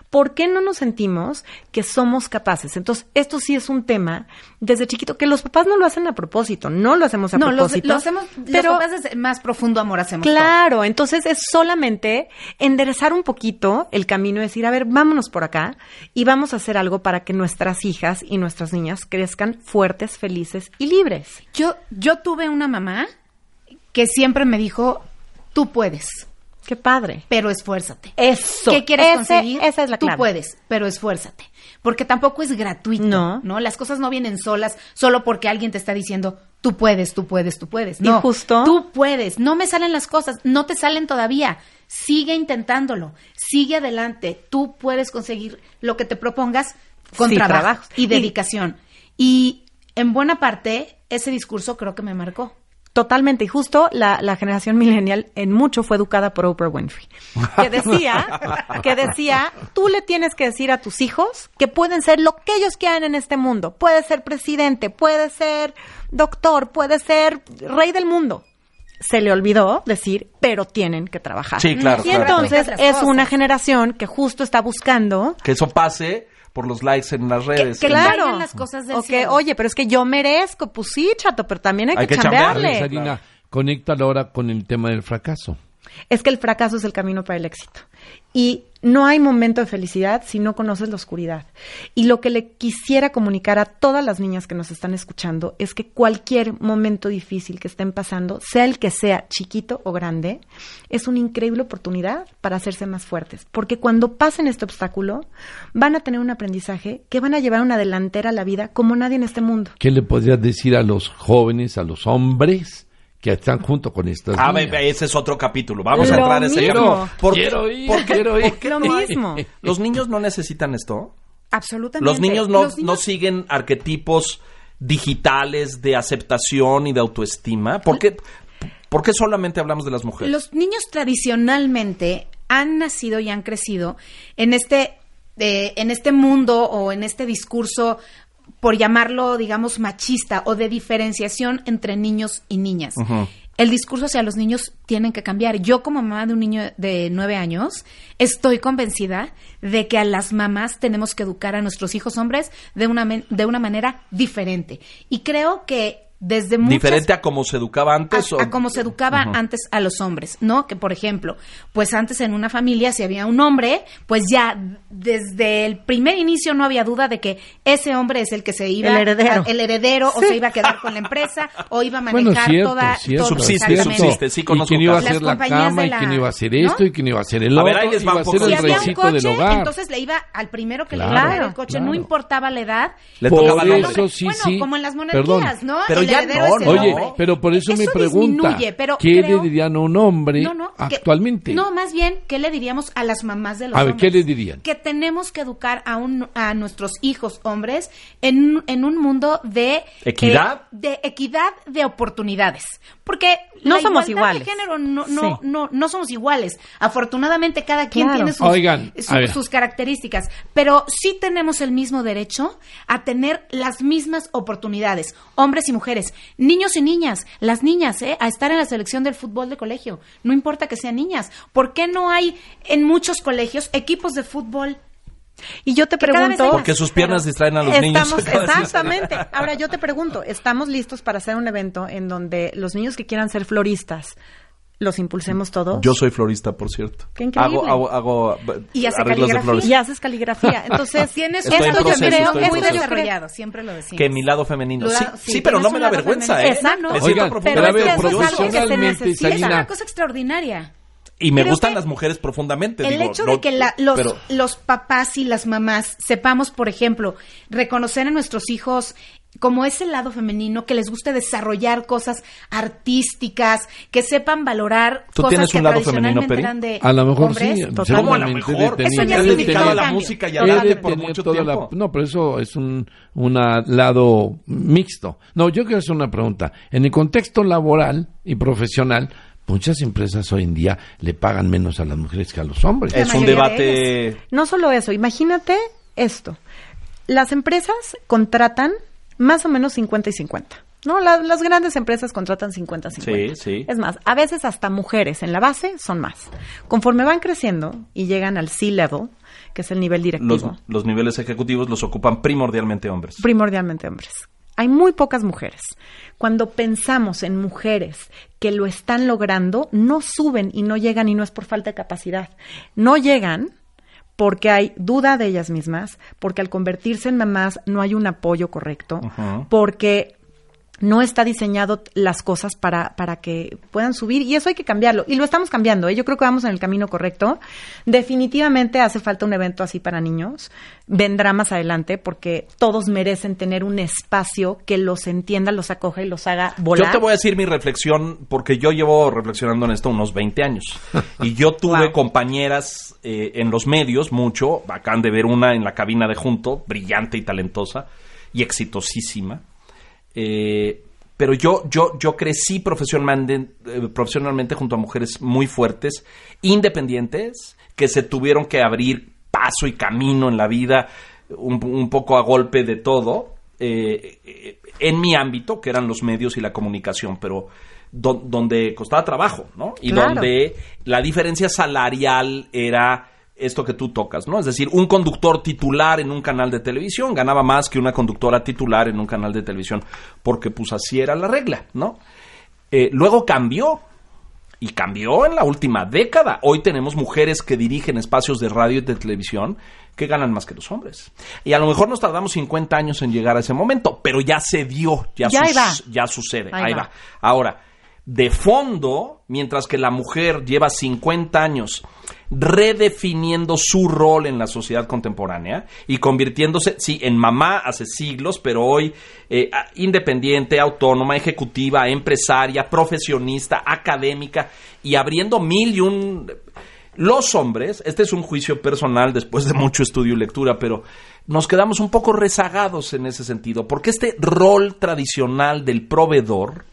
¿Por qué no nos sentimos que somos capaces? Entonces, esto sí es un tema desde chiquito, que los papás no lo hacen a propósito, no lo hacemos a no, propósito. lo hacemos, pero los papás desde más profundo amor hacemos todo. Claro, entonces es solamente enderezar un poquito el camino y decir, a ver, vámonos por acá y vamos a hacer algo para que nuestras hijas y nuestras niñas crezcan fuertes, felices y libres. Yo, yo tuve una mamá que siempre me dijo, tú puedes, Qué padre. pero esfuérzate. Eso. ¿Qué quieres Ese- conseguir? Esa es la Tú clave. puedes, pero esfuérzate. Porque tampoco es gratuito, No. ¿no? Las cosas no vienen solas solo porque alguien te está diciendo, tú puedes, tú puedes, tú puedes. Y No, justo- Tú puedes. No me salen las cosas, no te salen todavía. Sigue intentándolo, sigue adelante. Tú puedes conseguir lo que te propongas con Sí, trabajo, trabajo. y Y- dedicación. Y en buena parte, ese discurso creo que me marcó. Totalmente. Y justo la, la generación millennial en mucho fue educada por Oprah Winfrey. Que decía, que decía, tú le tienes que decir a tus hijos que pueden ser lo que ellos quieran en este mundo. Puede ser presidente, puede ser doctor, puede ser rey del mundo. Se le olvidó decir, pero tienen que trabajar. Sí, claro, Y claro, entonces claro. es una generación que justo está buscando Que eso pase por los likes en las redes. que Claro. caigan las cosas del O que, cielo. oye, pero es que yo merezco. Pues sí, chato, pero también hay, Hay que, que chambearle. Sarina, conéctalo ahora con el tema del fracaso. Es que el fracaso es el camino para el éxito. Y no hay momento de felicidad si no conoces la oscuridad. Y lo que le quisiera comunicar a todas las niñas que nos están escuchando es que cualquier momento difícil que estén pasando, sea el que sea, chiquito o grande, es una increíble oportunidad para hacerse más fuertes. Porque cuando pasen este obstáculo, van a tener un aprendizaje que van a llevar una delantera a la vida como nadie en este mundo. ¿Qué le podrías decir a los jóvenes, a los hombres que están junto con estas Ah, niñas? ese es otro capítulo. Vamos a entrar a ese mismo. capítulo. ¿Por qué- Quiero ir, por qué- quiero ir. por qué Lo mismo. ¿Los niños no necesitan esto? Absolutamente. Los niños no, Los niños- no siguen arquetipos digitales de aceptación y de autoestima. ¿Por qué, por qué solamente hablamos de las mujeres? Los niños tradicionalmente han nacido y han crecido en este, eh, en este mundo o en este discurso, por llamarlo, digamos, machista o de diferenciación entre niños y niñas. El discurso hacia los niños tienen que cambiar. Yo como mamá de un niño de nueve años estoy convencida de que a las mamás tenemos que educar a nuestros hijos hombres de una, de una manera diferente. Y creo que desde muchas ¿Diferente a cómo se educaba antes? a, o- a cómo se educaba antes a los hombres, ¿no? Que por ejemplo, pues antes en una familia si había un hombre, pues ya desde el primer inicio no había duda de que ese hombre es el que se iba El heredero. a- el heredero o se iba a quedar con la empresa o iba a Bueno, manejar cierto, toda cierto, todo- Subsiste, subsiste, sí y conozco quién iba a hacer Las la compañías cama, de y la- quién iba a hacer ¿no? esto, y quién iba a hacer el A otro, ver, ahí les va iba un a poco Si había un recito coche, del hogar. entonces le iba al primero que Claro, le iba a dar el coche, no claro. importaba la edad. Le Por tocaba eso sí, bueno, sí. como en las monarquías, Perdón. ¿no? Oye, hombre. pero por eso, me Eso pregunta, disminuye, pero ¿qué creo- le dirían a un hombre No, no, que- actualmente? no, más bien, ¿qué le diríamos a las mamás de los A ver, hombres? ¿qué le dirían? Que tenemos que educar a, un, a nuestros hijos hombres en, en un mundo de... ¿Equidad? eh, de equidad de oportunidades. Porque No la somos igualdad iguales. de género no, no, Sí. no, no somos iguales. Afortunadamente, cada quien Claro. tiene sus, Oigan, su- a ver. sus características. Pero sí tenemos el mismo derecho a tener las mismas oportunidades. Hombres y mujeres. Niños y niñas. Las niñas, ¿eh? A estar en la selección del fútbol de colegio. No importa que sean niñas. ¿Por qué no hay en muchos colegios equipos de fútbol? Y yo te Que pregunto... Porque sus piernas distraen a los niños. Estamos, exactamente. Ahora yo te pregunto, ¿estamos listos para hacer un evento en donde los niños que quieran ser floristas los impulsemos todos? Yo soy florista, por cierto. Qué increíble. Hago, hago, hago Y hace arreglos de caligrafía. flores. y haces caligrafía. Entonces, Tienes Estoy esto yo creo estoy en muy desarrollado, siempre lo decimos. Que mi lado femenino. Sí, sí, sí, pero no me da vergüenza, femenino. ¿eh? Exacto. Me siento Oigan, profundamente Pero es que eso es algo que se necesita. Es una cosa extraordinaria. Y me Creo gustan que las mujeres profundamente. El digo, hecho no- de que la- los, pero- los papás y las mamás sepamos, por ejemplo, reconocer a nuestros hijos como ese lado femenino, que les guste desarrollar cosas artísticas, que sepan valorar ¿Tú cosas tienes que un lado femenino, tradicionalmente Peri? eran de A lo mejor hombres. sí. total. ¿Cómo a lo seguramente mejor? Eso ya es dedicado a la música y al arte por mucho la- no, pero eso es un una lado mixto. No, yo quiero hacer una pregunta. En el contexto laboral y profesional, muchas empresas hoy en día le pagan menos a las mujeres que a los hombres. Es un de debate... no solo eso, imagínate esto. Las empresas contratan más o menos 50 y 50. No, La- las grandes empresas contratan 50-50. Sí, sí. Es más, a veces hasta mujeres en la base son más. Conforme van creciendo y llegan al C-level, que es el nivel directivo, Los, los niveles ejecutivos los ocupan primordialmente hombres. primordialmente hombres. Hay muy pocas mujeres. Cuando pensamos en mujeres que lo están logrando, no suben y no llegan y no es por falta de capacidad. No llegan porque hay duda de ellas mismas, porque al convertirse en mamás no hay un apoyo correcto, porque no está diseñado las cosas para, para que puedan subir y eso hay que cambiarlo. Y lo estamos cambiando, ¿eh? yo creo que vamos en el camino correcto. Definitivamente hace falta un evento así para niños. Vendrá más adelante porque todos merecen tener un espacio que los entienda, los acoja y los haga volar. Yo te voy a decir mi reflexión, porque yo llevo reflexionando en esto unos 20 años. Y yo tuve Wow. compañeras eh, en los medios, mucho. Acaban de ver una en la cabina de junto, brillante y talentosa y exitosísima. Eh, pero yo, yo, yo crecí profesionalmente, eh, profesionalmente junto a mujeres muy fuertes, independientes, que se tuvieron que abrir paso y camino en la vida, un, un poco a golpe de todo, eh, en mi ámbito, que eran los medios y la comunicación, pero do- donde costaba trabajo, ¿no? Y Claro. donde la diferencia salarial era esto que tú tocas, ¿no? Es decir, un conductor titular en un canal de televisión ganaba más que una conductora titular en un canal de televisión, porque pues así era la regla, ¿no? Eh, luego cambió, y cambió en la última década. Hoy tenemos mujeres que dirigen espacios de radio y de televisión que ganan más que los hombres. Y a lo mejor nos tardamos 50 años en llegar a ese momento, pero ya se dio, ya, sucede, Ahí ahí, va. va. Ahora, de fondo, mientras que la mujer lleva 50 años redefiniendo su rol en la sociedad contemporánea y convirtiéndose, sí, en mamá hace siglos, pero hoy eh, independiente, autónoma, ejecutiva, empresaria, profesionista, académica y abriendo mil y un... Los hombres, este es un juicio personal después de mucho estudio y lectura, pero nos quedamos un poco rezagados en ese sentido, porque este rol tradicional del proveedor,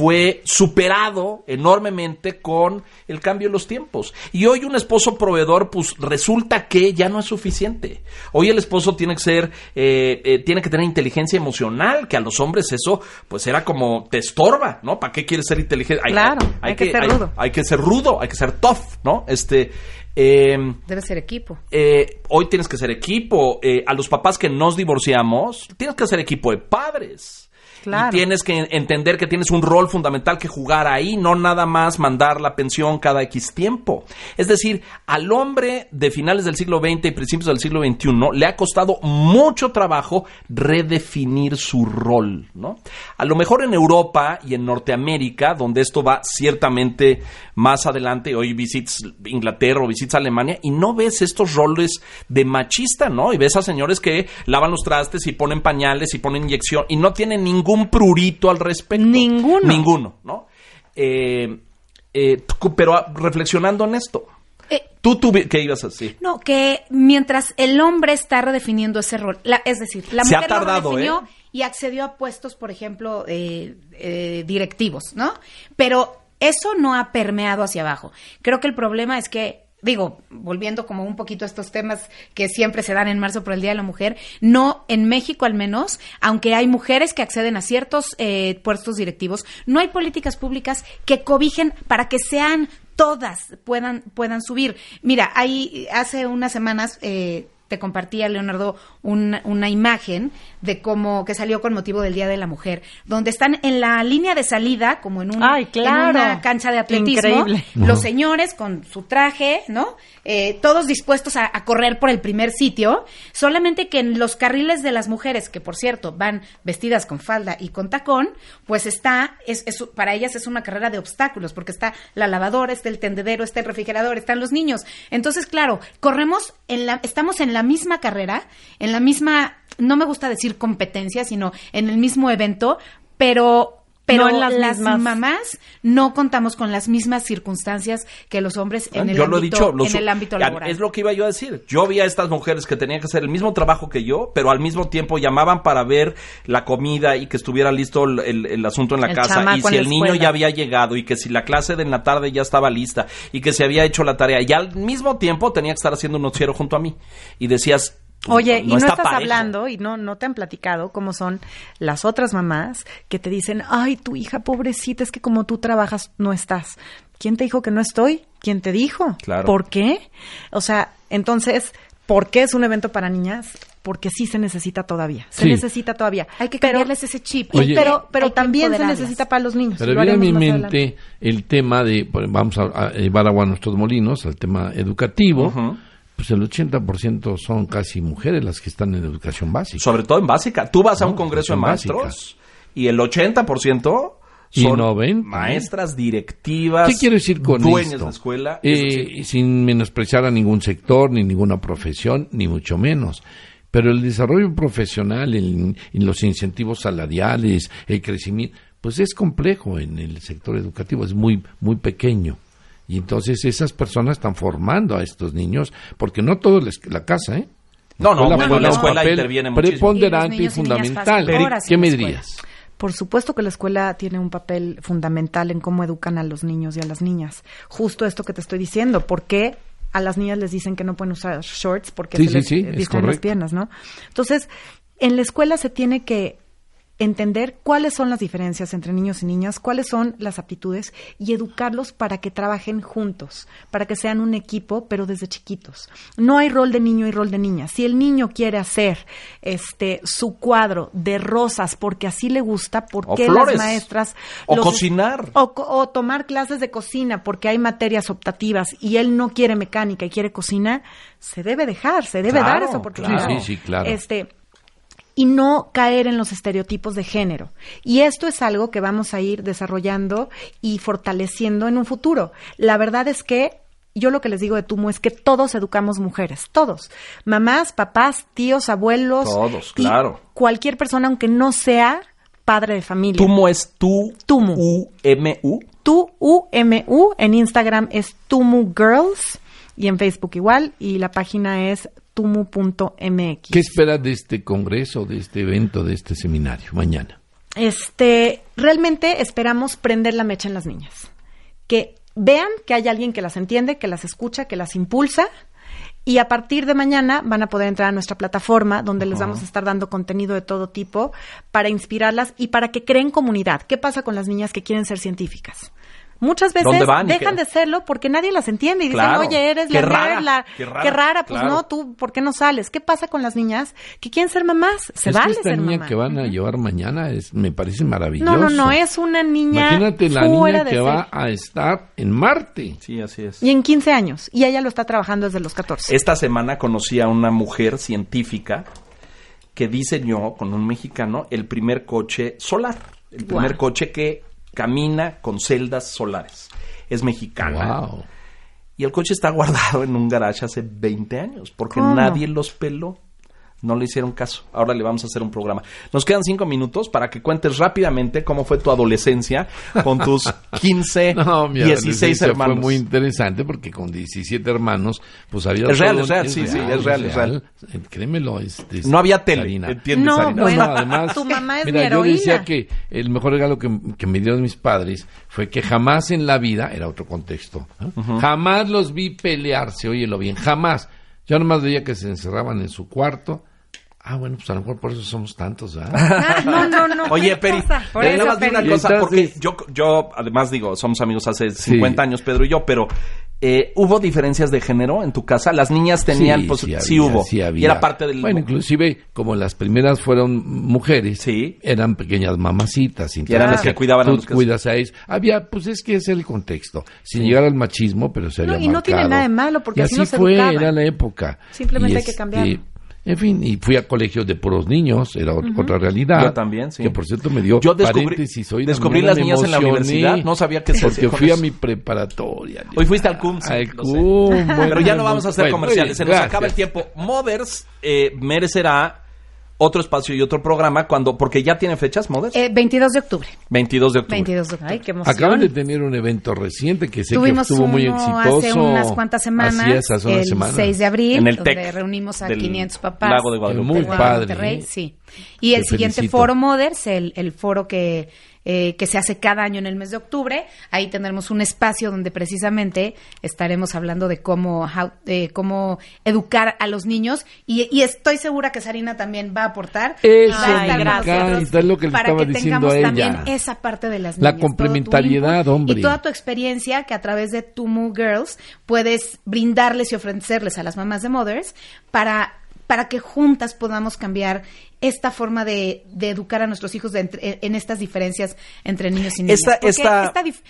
fue superado enormemente con el cambio de los tiempos. Y hoy un esposo proveedor, pues resulta que ya no es suficiente. Hoy el esposo tiene que ser, eh, eh, tiene que tener inteligencia emocional, que a los hombres eso, pues era como te estorba, ¿no? ¿Para qué quieres ser inteligente? Claro, hay que ser rudo. Hay, que ser rudo, hay que ser tough, ¿no? Este. eh, Debe ser equipo. eh, hoy tienes que ser equipo. Eh, a los papás que nos divorciamos, tienes que ser equipo de padres. Claro. Y tienes que entender que tienes un rol fundamental que jugar ahí, no nada más mandar la pensión cada X tiempo. Es decir, al hombre de finales del siglo XX y principios del siglo XXI le ha costado mucho trabajo redefinir su rol, ¿no? A lo mejor en Europa y en Norteamérica, donde esto va ciertamente más adelante, hoy visitas Inglaterra o visitas Alemania y no ves estos roles de machista, ¿no? Y ves a señores que lavan los trastes y ponen pañales y ponen inyección y no tienen ningún prurito al respecto. Ninguno. Ninguno, ¿no? Eh, eh, pero ah, reflexionando en esto, Eh, ¿tú, tú qué ibas a decir? No, que mientras el hombre está redefiniendo ese rol, la- es decir, la Se ha mujer tardado, lo redefinió ¿eh? y accedió a puestos, por ejemplo, eh, directivos, ¿no? Pero eso no ha permeado hacia abajo. Creo que el problema es que digo, volviendo como un poquito a estos temas que siempre se dan en marzo por el Día de la Mujer, no en México al menos, aunque hay mujeres que acceden a ciertos eh, puestos directivos, no hay políticas públicas que cobijen para que sean todas puedan puedan subir. Mira, hay hace unas semanas eh, te compartía Leonardo una, una imagen de cómo que salió con motivo del Día de la Mujer, donde están en la línea de salida, como en, un, Ay, claro. en una cancha de atletismo, Increíble. los señores con su traje, ¿no? Eh, todos dispuestos a, a correr por el primer sitio, solamente que en los carriles de las mujeres, que por cierto van vestidas con falda y con tacón, pues está, es, es- para ellas es una carrera de obstáculos, porque está la lavadora, está el tendedero, está el refrigerador, están los niños. Entonces, claro, corremos en la, estamos en la misma carrera, en la misma, no me gusta decir competencia, sino en el mismo evento, pero pero No en las las mismas- mamás no contamos con las mismas circunstancias que los hombres en el yo ámbito, lo he dicho, lo en el ámbito laboral. Es lo que iba yo a decir. Yo vi a estas mujeres que tenían que hacer el mismo trabajo que yo, pero al mismo tiempo llamaban para ver la comida y que estuviera listo el, el- el asunto en la El casa. Y si el niño ya había llegado y que si la clase de en la tarde ya estaba lista y que se había hecho la tarea. Y al mismo tiempo tenía que estar haciendo un noticiero junto a mí. Y decías... Oye, y no está estás hablando y no, no te han platicado cómo son las otras mamás que te dicen, ay, tu hija pobrecita, es que como tú trabajas no estás. ¿Quién te dijo que no estoy? ¿Quién te dijo? Claro. ¿Por qué? O sea, entonces, ¿por qué es un evento para niñas? Porque sí se necesita todavía. Se Sí. necesita todavía. Hay que Pero- cambiarles ese chip. Oye. pero, pero también se necesita para los niños. Pero viene a mi mente adelante. el tema de, pues, vamos a, a llevar agua a nuestros molinos, al tema educativo. Pues el 80% son casi mujeres las que están en educación básica. Sobre todo en básica. Tú vas a un congreso de básica. maestros y el 80% Y son 90, maestras directivas. ¿Qué quiero decir con dueñas esto? de escuela. Eh, sin menospreciar a ningún sector, ni ninguna profesión, ni mucho menos. Pero el desarrollo profesional, en los incentivos salariales, el crecimiento, pues es complejo en el sector educativo, es muy, muy pequeño. Y entonces esas personas están formando a estos niños, porque no todo es la casa, ¿eh? No, no, escuela bueno, juega la un escuela papel interviene muchísimo. preponderante Y fundamental. ¿Qué la me dirías? Por supuesto que la escuela tiene un papel fundamental en cómo educan a los niños y a las niñas. Justo esto que te estoy diciendo. ¿Por qué a las niñas les dicen que no pueden usar shorts? Porque Sí, se sí, les sí, las piernas, ¿no? Entonces, en la escuela se tiene que entender cuáles son las diferencias entre niños y niñas, cuáles son las aptitudes y educarlos para que trabajen juntos, para que sean un equipo, pero desde chiquitos. No hay rol de niño y rol de niña. Si el niño quiere hacer este su cuadro de rosas porque así le gusta, ¿por O qué flores. las maestras O los- cocinar. o, co- o tomar clases de cocina porque hay materias optativas y él no quiere mecánica y quiere cocina, se debe dejar, se debe Claro, dar esa oportunidad. claro. Sí, sí, claro. Este, y no caer en los estereotipos de género. Y esto es algo que vamos a ir desarrollando y fortaleciendo en un futuro. La verdad es que yo lo que les digo de Tumo es que todos educamos mujeres, todos. Mamás, papás, tíos, abuelos. Todos, claro. Cualquier persona, aunque no sea padre de familia. Tumo es tu Tumu. U-M-U. Tu U-M-U, en Instagram es Tumu Girls y en Facebook igual y la página es tumu.mx. ¿Qué esperas de este congreso, de este evento, de este seminario mañana? Este, realmente esperamos prender la mecha en las niñas. Que vean que hay alguien que las entiende, que las escucha, que las impulsa. Y a partir de mañana van a poder entrar a nuestra plataforma donde les vamos a estar dando contenido de todo tipo para inspirarlas y para que creen comunidad. ¿Qué pasa con las niñas que quieren ser científicas? Muchas veces ¿Dónde van y dejan qué? de serlo porque nadie las entiende y Claro. dicen, oye, eres Qué la rara, nerd, la- qué rara, qué rara, pues claro. no, tú, ¿por qué no sales? ¿Qué pasa con las niñas que quieren ser mamás? Se es vale que esta ser niña mamá. que van a llevar mañana es, me parece maravilloso. No, no, no, es una niña Imagínate la fuera niña que serie. va a estar en Marte. Sí, así es. Y en 15 años. Y ella lo está trabajando desde los 14. Esta semana conocí a una mujer científica que diseñó con un mexicano el primer coche solar. El primer Guau. coche que camina con celdas solares. Es mexicana. Wow. Y el coche está guardado en un garage hace 20 años porque ¿Cómo? nadie los peló. No le hicieron caso. Ahora le vamos a hacer un programa. Nos quedan cinco minutos para que cuentes rápidamente cómo fue tu adolescencia con tus 15, No, mi 16 adolescencia hermanos. Fue muy interesante porque con 17 hermanos, pues había. Es real, es real, sí, sí, es real, es real. Créemelo. este, No había tele, Sarina. ¿entiendes, No, Sarina? No, Bueno, no, además. tu mamá es mira, mi yo decía heroína. que el mejor regalo que, que me dieron mis padres fue que jamás en la vida, era otro contexto, jamás los vi pelearse, óyelo bien, jamás. Yo nomás veía que se encerraban en su cuarto. Ah, bueno, pues a lo mejor por eso somos tantos, ¿verdad? Ah, no, no, no. Oye, ¿qué Peri? Por nada eso, más di una Peri. cosa, entonces- porque yo, yo, además digo, somos amigos hace 50 años, Pedro y yo, pero eh, ¿hubo diferencias de género en tu casa? Las niñas tenían, pues, sí, había, hubo. sí había. Y era parte del... Bueno, inclusive, como las primeras fueron mujeres, Sí. eran pequeñas mamacitas. Y eran las que cuidaban a los que- cuidas a ellos. Había, pues es que es el contexto. Sin llegar al machismo, pero se No, había y no tiene nada de malo, porque y así así nos fue, educaban. era la época. Simplemente Y, hay que cambiarlo. En fin, y fui a colegios de puros niños, era ot- otra realidad. Yo también, sí. Que por cierto me dio Yo descubrí- paréntesis. Hoy descubrí las niñas en la universidad, no sabía qué se Porque fui a eso. mi preparatoria. Hoy fuiste al CUM, sí, Al. CUM, bueno, Pero ya no vamos a hacer bueno, comerciales, se nos acaba el gracias. tiempo. Mothers eh, merecerá otro espacio y otro programa cuando, porque ya tiene fechas, Mothers. Eh, 22 de octubre. 22 de octubre. 22 de octubre. Ay, qué emoción. Acaban de tener un evento reciente que sé Tuvimos que estuvo muy uno exitoso. hace unas cuantas semanas, Así es, hace unas el semanas. 6 de abril, En el donde TEC reunimos a del 500 papás. Lago de Guadalupe. Muy de padre, Monterrey, ¿eh? sí. Y el Te siguiente felicito. foro Mothers, el, el foro que, eh, que se hace cada año en el mes de octubre, ahí tendremos un espacio donde precisamente estaremos hablando de cómo, how- cómo educar a los niños y, y estoy segura que Sarina también va a aportar. Eso Va a me estar con encanta, nosotros y es lo que le para estaba que diciendo tengamos a ella. también esa parte de las La niñas, tu complementariedad, hombre. Y toda tu experiencia que a través de Tumu Girls puedes brindarles y ofrecerles a las mamás de Mothers para, para que juntas podamos cambiar esta forma de, de educar a nuestros hijos de entre- en estas diferencias entre niños y niñas. Esta- Porque esta- esta dif-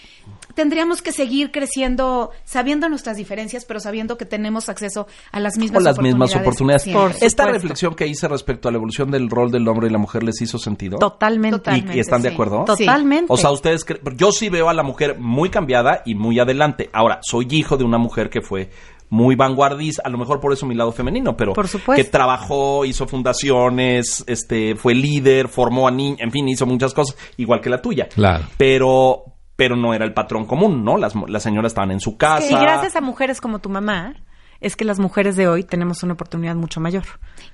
tendríamos que seguir creciendo sabiendo nuestras diferencias, pero sabiendo que tenemos acceso a las mismas Con las mismas oportunidades. Por Esta reflexión que hice respecto a la evolución del rol del hombre y la mujer les hizo sentido. Totalmente. Totalmente, ¿Y están de acuerdo? Sí. Totalmente. O sea, ustedes yo sí veo a la mujer muy cambiada y muy adelante. Ahora, soy hijo de una mujer que fue muy vanguardista, a lo mejor por eso mi lado femenino, pero Por supuesto. que trabajó, hizo fundaciones, este, fue líder, formó a niños, en fin, hizo muchas cosas, igual que la tuya. Claro. Pero, pero no era el patrón común, ¿no? Las, las señoras estaban en su casa. Y gracias a mujeres como tu mamá, es que las mujeres de hoy tenemos una oportunidad mucho mayor.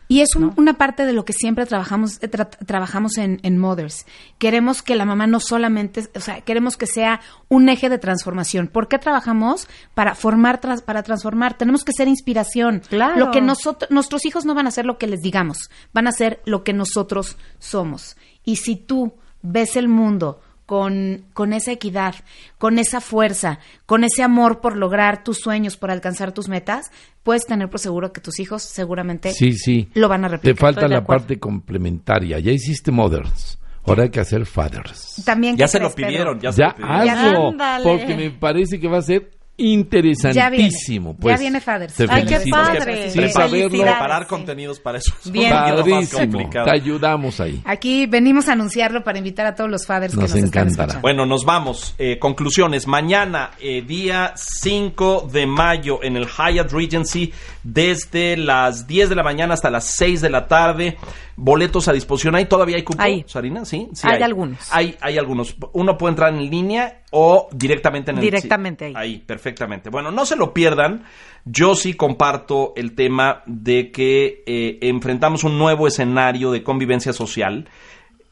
Y es un- una parte de lo que siempre trabajamos, eh, tra- trabajamos en, en Mothers. Queremos que la mamá no solamente, o sea, queremos que sea un eje de transformación. ¿Por qué trabajamos? Para formar, tras- para transformar. Tenemos que ser inspiración. Claro. Lo que nosotros, nuestros hijos no van a hacer lo que les digamos, van a hacer lo que nosotros somos. Y si tú ves el mundo con, con esa equidad, con esa fuerza, con ese amor por lograr tus sueños, por alcanzar tus metas, puedes tener por seguro que tus hijos seguramente Sí, sí. lo van a Te replicar. falta estoy de la acuerdo. parte complementaria. Ya hiciste mothers. Ahora hay que hacer fathers. También Ya ¿qué se lo crees, pidieron, ya se Ya lo pidieron. hazlo. Porque me parece que va a ser interesantísimo. Ya viene. Pues, Ya viene Fathers. Te Ay, qué padre. Saberlo. Preparar Sí. contenidos para eso es Bien. Padrísimo. complicado. Te ayudamos ahí. Aquí venimos a anunciarlo para invitar a todos los fathers Nos que nos están encantará. escuchando. Bueno, nos vamos. Eh, conclusiones. Mañana, eh, día 5 de mayo, en el Hyatt Regency, desde las 10 de la mañana hasta las 6 de la tarde. Boletos a disposición. ¿Ahí todavía hay cupo, Hay. Sarina? Sí, sí Hay algunos. Hay, hay algunos. Uno puede entrar en línea o directamente en el Directamente sí, ahí. Ahí, perfectamente. Bueno, no se lo pierdan. Yo sí comparto el tema de que eh, enfrentamos un nuevo escenario de convivencia social.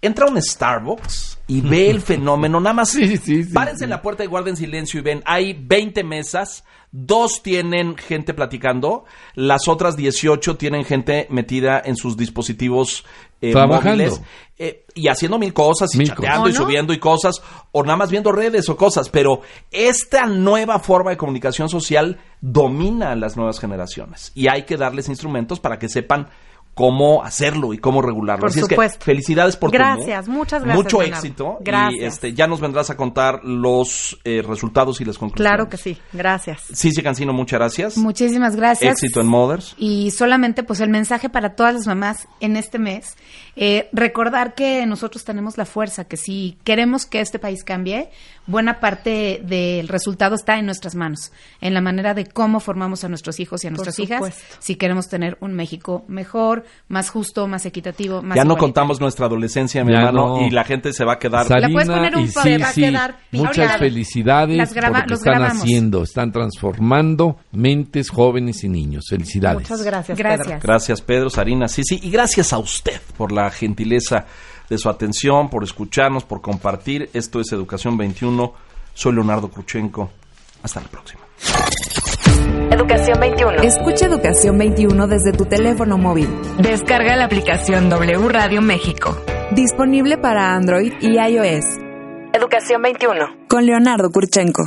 Entra a un Starbucks y ve el fenómeno. Nada más Sí, sí, sí, párense sí. en la puerta y guarden silencio y ven. Hay 20 mesas. Dos tienen gente platicando, las otras 18 tienen gente metida en sus dispositivos eh, Trabajando. móviles eh, y haciendo mil cosas y Mil chateando cosas. y subiendo y cosas o nada más viendo redes o cosas, pero esta nueva forma de comunicación social domina a las nuevas generaciones y hay que darles instrumentos para que sepan cómo hacerlo y cómo regularlo. Por Así es supuesto. que felicidades por tu Gracias, move. muchas gracias, Mucho Leonardo. éxito y Gracias. este ya nos vendrás a contar los eh, resultados y las conclusiones. Claro que sí. Gracias. Cici Cancino, muchas gracias. Muchísimas gracias. Éxito en Mothers. Y solamente pues el mensaje para todas las mamás en este mes, eh, recordar que nosotros tenemos la fuerza, que si queremos que este país cambie, buena parte del resultado está en nuestras manos, en la manera de cómo formamos a nuestros hijos y a nuestras hijas, si queremos tener un México mejor, más justo, más equitativo, más Ya no contamos nuestra adolescencia, mi Ya hermano, no. y la gente se va a quedar. La puedes poner un te va a Sisi, quedar muchas picada. felicidades Las graba- por lo que están grabamos. haciendo. Están transformando mentes jóvenes y niños. Felicidades. Muchas gracias. Gracias. Pedro. Gracias, Pedro, Sarina, Cici, y gracias a usted por la gentileza de su atención, por escucharnos, por compartir. Esto es Educación 21. Soy Leonardo Kruchenko. Hasta la próxima. Educación 21. Escucha Educación 21 desde tu teléfono móvil. Descarga la aplicación W Radio México. Disponible para Android y iOS. Educación 21. Con Leonardo Kurchenko.